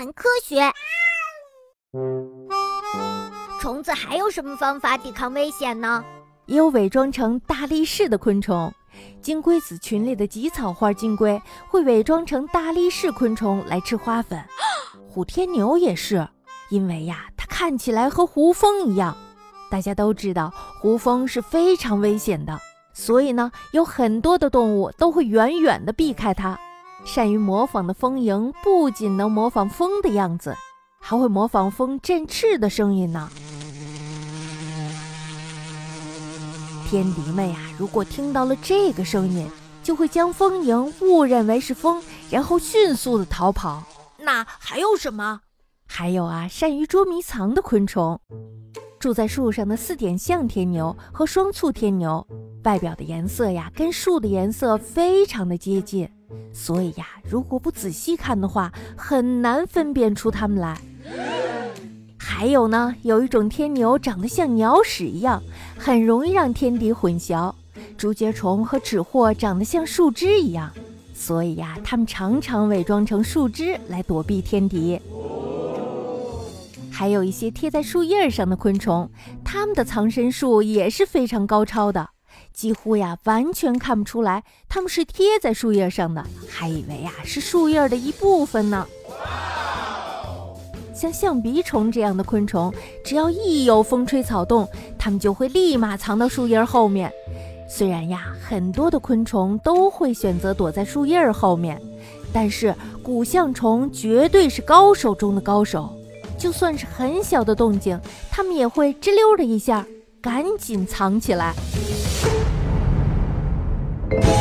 谈科学。虫子还有什么方法抵抗危险呢？也有伪装成大力士的昆虫。金龟子群里的棘草花金龟会伪装成大力士昆虫来吃花粉。虎天牛也是，因为呀，它看起来和胡蜂一样。大家都知道，胡蜂是非常危险的，所以呢，有很多的动物都会远远地避开它。善于模仿的蜂蝇不仅能模仿风的样子，还会模仿风振翅的声音呢。天敌们呀，如果听到了这个声音，就会将蜂蝇误认为是风，然后迅速的逃跑。那还有什么？还有啊，善于捉迷藏的昆虫。住在树上的四点象天牛和双簇天牛，外表的颜色呀，跟树的颜色非常的接近。所以呀，如果不仔细看的话，很难分辨出它们来。还有呢，有一种天牛长得像鸟屎一样，很容易让天敌混淆。竹节虫和纸货长得像树枝一样，所以呀，它们常常伪装成树枝来躲避天敌。还有一些贴在树叶上的昆虫，它们的藏身术也是非常高超的。几乎呀，完全看不出来它们是贴在树叶上的，还以为呀是树叶的一部分呢。像象鼻虫这样的昆虫，只要一有风吹草动，它们就会立马藏到树叶后面。虽然呀，很多的昆虫都会选择躲在树叶后面，但是古象虫绝对是高手中的高手。就算是很小的动静，它们也会吱溜的一下。赶紧藏起来。Thank.